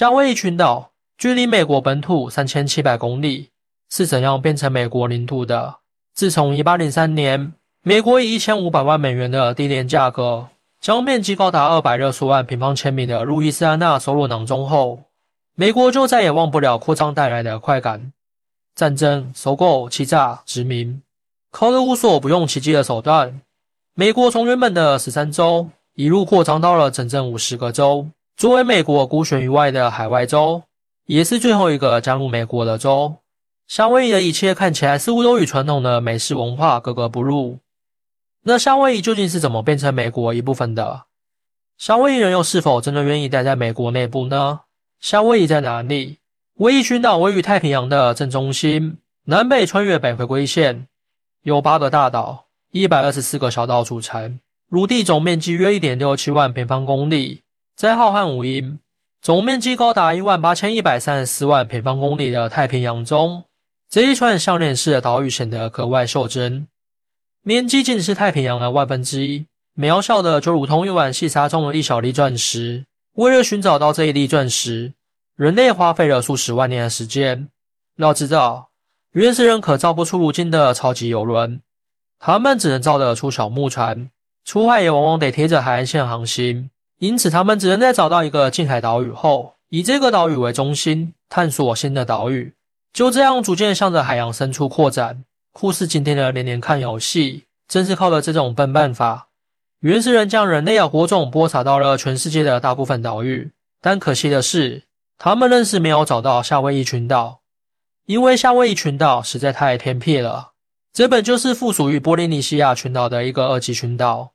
夏威夷群岛距离美国本土三千七百公里，是怎样变成美国领土的？自从一八零三年，美国以一千五百万美元的低廉价格，将面积高达二百六十万平方千米的路易斯安那收入囊中后，美国就再也忘不了扩张带来的快感。战争、收购、欺诈、殖民，靠着无所不用其极的手段，美国从原本的十三州一路扩张到了整整五十个州。作为美国孤悬于外的海外州，也是最后一个加入美国的州。夏威夷的一切看起来似乎都与传统的美式文化格格不入。那夏威夷究竟是怎么变成美国一部分的？夏威夷人又是否真的愿意待在美国内部呢？夏威夷在哪里？威夷群岛位于太平洋的正中心，南北穿越北回归线，由八个大岛、一百二十四个小岛组成，陆地总面积约一点六七万平方公里。在浩瀚无垠、总面积高达一万八千一百三十四万平方公里的太平洋中，这一串项链式的岛屿显得格外袖珍。面积仅是太平洋的万分之一，渺小的就如同一碗细沙中的一小粒钻石。为了寻找到这一粒钻石，人类花费了数十万年的时间。要知道，原始人可造不出如今的超级游轮，他们只能造得出小木船，出海也往往得贴着海岸线航行。因此，他们只能在找到一个近海岛屿后，以这个岛屿为中心，探索新的岛屿。就这样，逐渐向着海洋深处扩展。酷似今天的连连看游戏，正是靠着这种笨办法，原始人将人类的火种播撒到了全世界的大部分岛屿。但可惜的是，他们愣是没有找到夏威夷群岛，因为夏威夷群岛实在太偏僻了。这本就是附属于波利尼西亚群岛的一个二级群岛，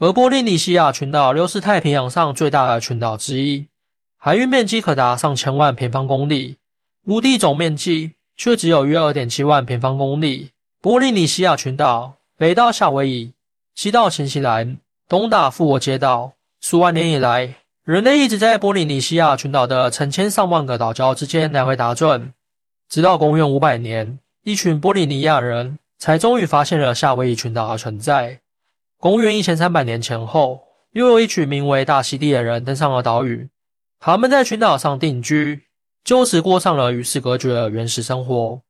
而波利尼西亚群岛又是太平洋上最大的群岛之一，海域面积可达上千万平方公里，陆地总面积却只有约二点七万平方公里。波利尼西亚群岛北到夏威夷，西到新西兰，东打复活节岛，数万年以来。人类一直在波利尼西亚群岛的成千上万个岛礁之间来回打转，直到公元五百年，一群波利尼亚人才终于发现了夏威夷群岛的存在。公元一千三百年前后，又有一群名为大溪地的人登上了岛屿，他们在群岛上定居，就此过上了与世隔绝的原始生活。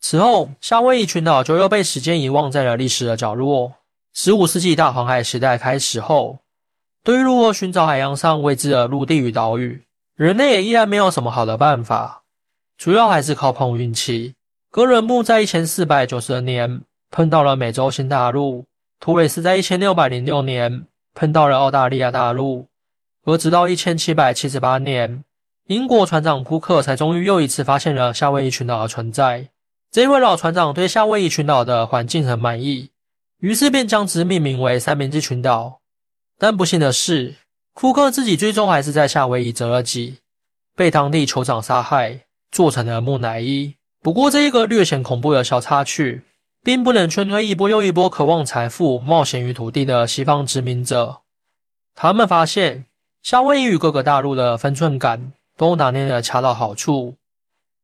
此后，夏威夷群岛就又被时间遗忘在了历史的角落。十五世纪大航海时代开始后。对于如何寻找海洋上未知的陆地与岛屿，人类也依然没有什么好的办法，主要还是靠碰运气。哥伦布在一千四百九十年碰到了美洲新大陆，图雷斯在一千六百零六年碰到了澳大利亚大陆，而直到一千七百七十八年，英国船长库克才终于又一次发现了夏威夷群岛的存在。这位老船长对夏威夷群岛的环境很满意，于是便将之命名为三明治群岛。但不幸的是，库克自己最终还是在夏威夷折了戟，被当地酋长杀害，做成了木乃伊。不过，这一个略显恐怖的小插曲，并不能劝退一波又一波渴望财富、冒险于土地的西方殖民者。他们发现，夏威夷与各个大陆的分寸感都拿捏得恰到好处。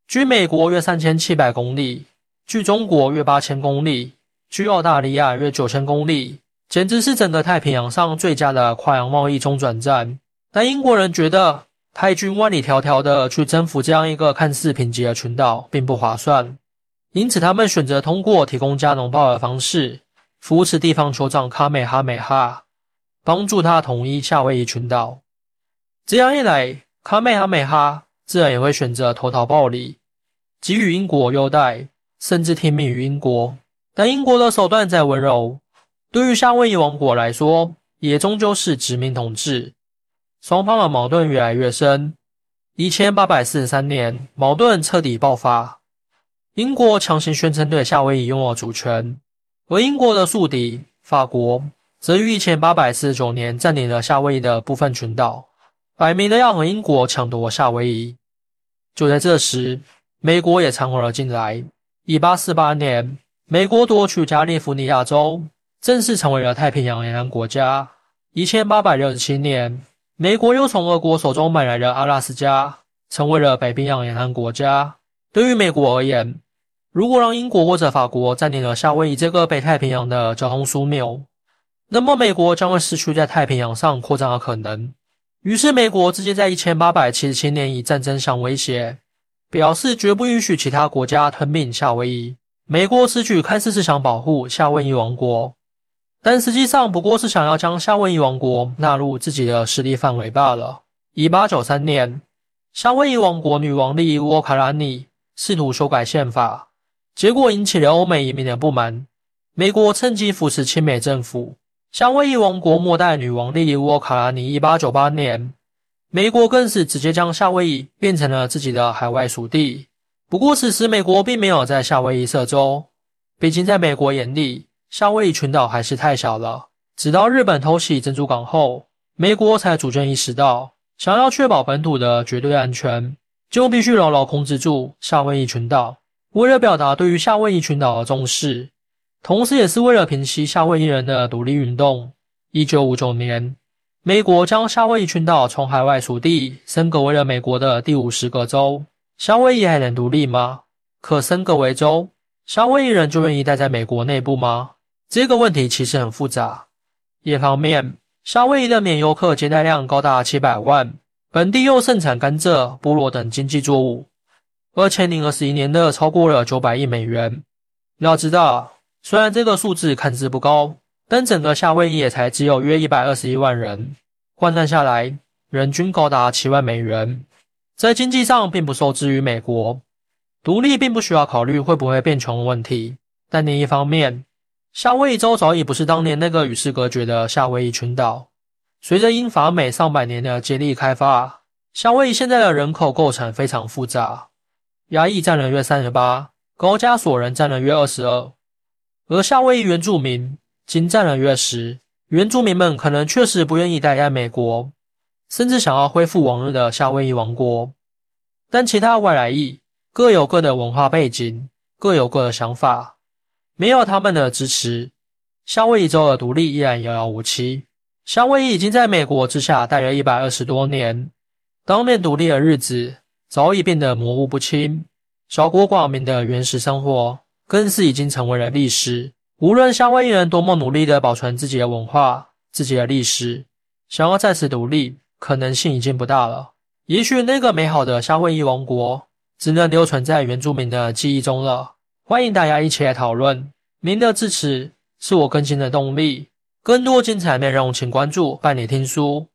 距美国约三千七百公里，距中国约八千公里，距澳大利亚约九千公里。简直是整个太平洋上最佳的跨洋贸易中转站。但英国人觉得派军万里迢迢的去征服这样一个看似贫瘠的群岛并不划算，因此他们选择通过提供加农报的方式扶持地方酋长卡美哈美哈，帮助他统一夏威夷群岛。这样一来，卡美哈美哈自然也会选择投桃报李，给予英国优待，甚至听命于英国。但英国的手段再温柔。对于夏威夷王国来说，也终究是殖民统治，双方的矛盾越来越深。一千八百四十三年，矛盾彻底爆发，英国强行宣称对夏威夷拥有主权，而英国的宿敌法国则于一千八百四十九年占领了夏威夷的部分群岛，摆明了要和英国抢夺夏威夷。就在这时，美国也掺和了进来。一八四八年，美国夺取加利福尼亚州。正式成为了太平洋沿岸国家。一千八百六十七年，美国又从俄国手中买来了阿拉斯加，成为了北冰洋沿岸国家。对于美国而言，如果让英国或者法国占领了夏威夷这个北太平洋的交通枢纽，那么美国将会失去在太平洋上扩张的可能。于是美国直接在一千八百七十七年以战争相威胁，表示绝不允许其他国家吞并夏威夷。美国此举看似是想保护夏威夷王国，但实际上不过是想要将夏威夷王国纳入自己的势力范围罢了。一八九三年，夏威夷王国女王利沃卡拉尼试图修改宪法，结果引起了欧美移民的不满。美国趁机扶持亲美政府。夏威夷王国末代女王莉莉沃卡拉尼，一八九八年，美国更是直接将夏威夷变成了自己的海外属地。不过，此时美国并没有在夏威夷设州，毕竟在美国眼里，夏威夷群岛还是太小了。直到日本偷袭珍珠港后，美国才逐渐意识到，想要确保本土的绝对安全，就必须牢牢控制住夏威夷群岛。为了表达对于夏威夷群岛的重视。同时，也是为了平息夏威夷人的独立运动。一九五九年，美国将夏威夷群岛从海外属地升格为了美国的第五十个州。夏威夷还能独立吗？可升格为州，夏威夷人就愿意待在美国内部吗？这个问题其实很复杂。一方面，夏威夷的免游客接待量高达七百万，本地又盛产甘蔗、菠萝等经济作物，二千零二十一年的超过了九百亿美元。要知道。虽然这个数字看似不高，但整个夏威夷也才只有约一百二十一万人，换算下来，人均高达七万美元，在经济上并不受制于美国。独立并不需要考虑会不会变穷的问题，但另一方面，夏威夷州早已不是当年那个与世隔绝的夏威夷群岛。随着英法美上百年的接力开发，夏威夷现在的人口构成非常复杂，亚裔占了约三十八，高加索人占了约二十二。而夏威夷原住民仅占了约十，原住民们可能确实不愿意待在美国，甚至想要恢复往日的夏威夷王国。但其他外来裔各有各的文化背景，各有各的想法，没有他们的支持，夏威夷州的独立依然遥遥无期。夏威夷已经在美国之下待了一百二十多年，当面独立的日子早已变得模糊不清，小国寡民的原始生活。更是已经成为了历史。无论夏威夷人多么努力地保存自己的文化、自己的历史，想要再次独立，可能性已经不大了。也许那个美好的夏威夷王国，只能留存在原住民的记忆中了。欢迎大家一起来讨论，您的支持是我更新的动力。更多精彩内容，请关注伴你听书。